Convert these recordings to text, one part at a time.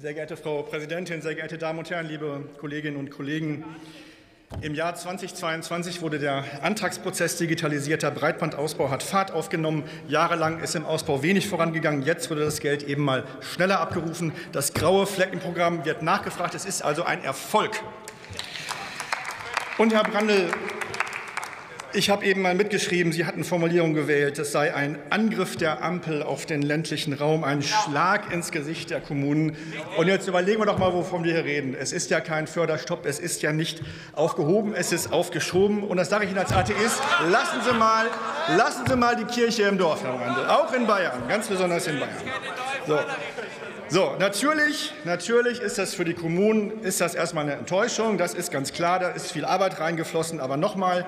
Sehr geehrte Frau Präsidentin, sehr geehrte Damen und Herren, liebe Kolleginnen und Kollegen! Im Jahr 2022 wurde der Antragsprozess digitalisierter Breitbandausbau hat Fahrt aufgenommen. Jahrelang ist im Ausbau wenig vorangegangen. Jetzt wurde das Geld eben mal schneller abgerufen. Das graue Fleckenprogramm wird nachgefragt. Es ist also ein Erfolg. Und Herr Brandl, ich habe eben mal mitgeschrieben, Sie hatten Formulierung gewählt, es sei ein Angriff der Ampel auf den ländlichen Raum, ein Schlag ins Gesicht der Kommunen. Und jetzt überlegen wir doch mal, wovon wir hier reden. Es ist ja kein Förderstopp, es ist ja nicht aufgehoben, es ist aufgeschoben. Und das sage ich Ihnen als Atheist, lassen Sie mal, lassen Sie mal die Kirche im Dorf, Herr Randl, auch in Bayern, ganz besonders in Bayern. So. So, natürlich, natürlich ist das für die Kommunen ist das erstmal eine Enttäuschung. Das ist ganz klar. Da ist viel Arbeit reingeflossen. Aber nochmal,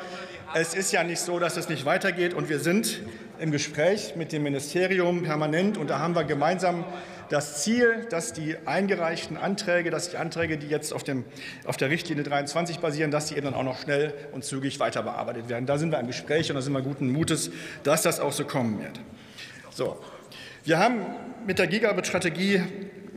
es ist ja nicht so, dass es nicht weitergeht. Und wir sind im Gespräch mit dem Ministerium permanent. Und da haben wir gemeinsam das Ziel, dass die eingereichten Anträge, dass die Anträge, die jetzt auf, dem, auf der Richtlinie 23 basieren, dass die eben dann auch noch schnell und zügig weiter bearbeitet werden. Da sind wir im Gespräch und da sind wir guten Mutes, dass das auch so kommen wird. So, wir haben mit der Gigabit-Strategie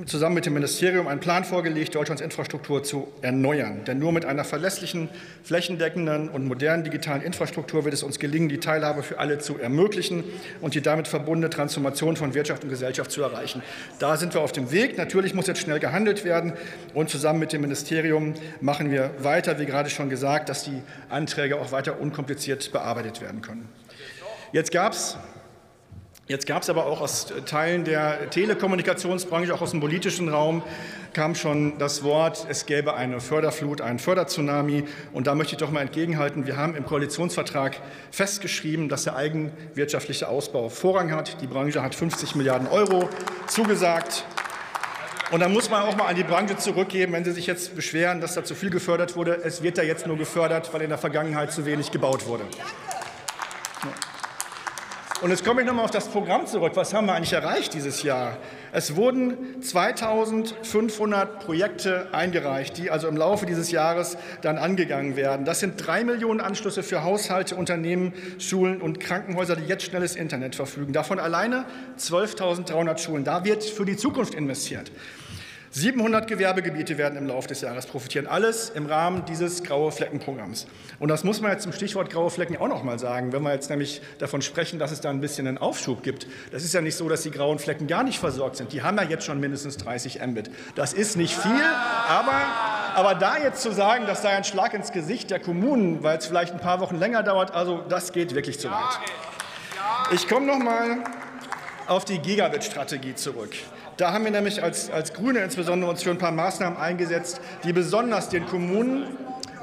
zusammen mit dem Ministerium einen Plan vorgelegt, Deutschlands Infrastruktur zu erneuern. Denn nur mit einer verlässlichen, flächendeckenden und modernen digitalen Infrastruktur wird es uns gelingen, die Teilhabe für alle zu ermöglichen und die damit verbundene Transformation von Wirtschaft und Gesellschaft zu erreichen. Da sind wir auf dem Weg. Natürlich muss jetzt schnell gehandelt werden. Und zusammen mit dem Ministerium machen wir weiter, wie gerade schon gesagt, dass die Anträge auch weiter unkompliziert bearbeitet werden können. Jetzt gab es Jetzt gab es aber auch aus Teilen der Telekommunikationsbranche, auch aus dem politischen Raum, kam schon das Wort, es gäbe eine Förderflut, einen Förderzunami. Und da möchte ich doch mal entgegenhalten, wir haben im Koalitionsvertrag festgeschrieben, dass der eigenwirtschaftliche Ausbau Vorrang hat. Die Branche hat 50 Milliarden Euro zugesagt. Und da muss man auch mal an die Branche zurückgeben, wenn Sie sich jetzt beschweren, dass da zu viel gefördert wurde. Es wird da jetzt nur gefördert, weil in der Vergangenheit zu wenig gebaut wurde. Und jetzt komme ich noch mal auf das Programm zurück. Was haben wir eigentlich erreicht dieses Jahr? Es wurden 2500 Projekte eingereicht, die also im Laufe dieses Jahres dann angegangen werden. Das sind drei Millionen Anschlüsse für Haushalte, Unternehmen, Schulen und Krankenhäuser, die jetzt schnelles Internet verfügen. Davon alleine 12.300 Schulen. Da wird für die Zukunft investiert. 700 Gewerbegebiete werden im Laufe des Jahres profitieren. Alles im Rahmen dieses graue Fleckenprogramms. Und das muss man jetzt zum Stichwort graue Flecken auch noch mal sagen, wenn wir jetzt nämlich davon sprechen, dass es da ein bisschen einen Aufschub gibt. Das ist ja nicht so, dass die grauen Flecken gar nicht versorgt sind. Die haben ja jetzt schon mindestens 30 Mbit. Das ist nicht viel, aber, aber da jetzt zu sagen, das sei ein Schlag ins Gesicht der Kommunen, weil es vielleicht ein paar Wochen länger dauert, also das geht wirklich zu weit. Ich komme noch mal auf die Gigabit-Strategie zurück. Da haben wir nämlich als, als Grüne insbesondere uns für ein paar Maßnahmen eingesetzt, die besonders den Kommunen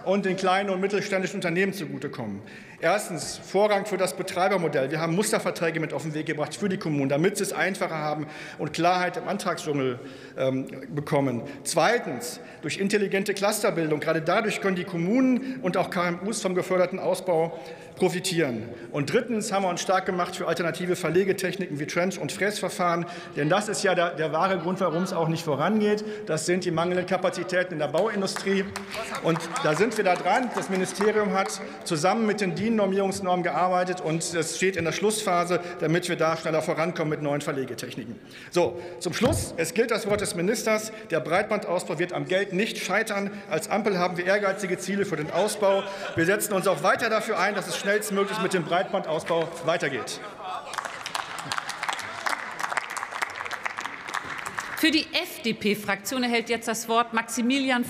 und den kleinen und mittelständischen Unternehmen zugutekommen. Erstens Vorrang für das Betreibermodell. Wir haben Musterverträge mit auf den Weg gebracht für die Kommunen, damit sie es einfacher haben und Klarheit im Antragsdschungel ähm, bekommen. Zweitens durch intelligente Clusterbildung. Gerade dadurch können die Kommunen und auch KMUs vom geförderten Ausbau profitieren. Und drittens haben wir uns stark gemacht für alternative Verlegetechniken wie Trench- und Fräsverfahren. Denn das ist ja der, der wahre Grund, warum es auch nicht vorangeht. Das sind die mangelnden Kapazitäten in der Bauindustrie. Und da sind wir da dran. Das Ministerium hat zusammen mit den Diensten DIN-Normierungsnorm gearbeitet und es steht in der Schlussphase, damit wir da schneller vorankommen mit neuen Verlegetechniken. So, zum Schluss, es gilt das Wort des Ministers, der Breitbandausbau wird am Geld nicht scheitern. Als Ampel haben wir ehrgeizige Ziele für den Ausbau. Wir setzen uns auch weiter dafür ein, dass es schnellstmöglich mit dem Breitbandausbau weitergeht. Für die FDP-Fraktion erhält jetzt das Wort Maximilian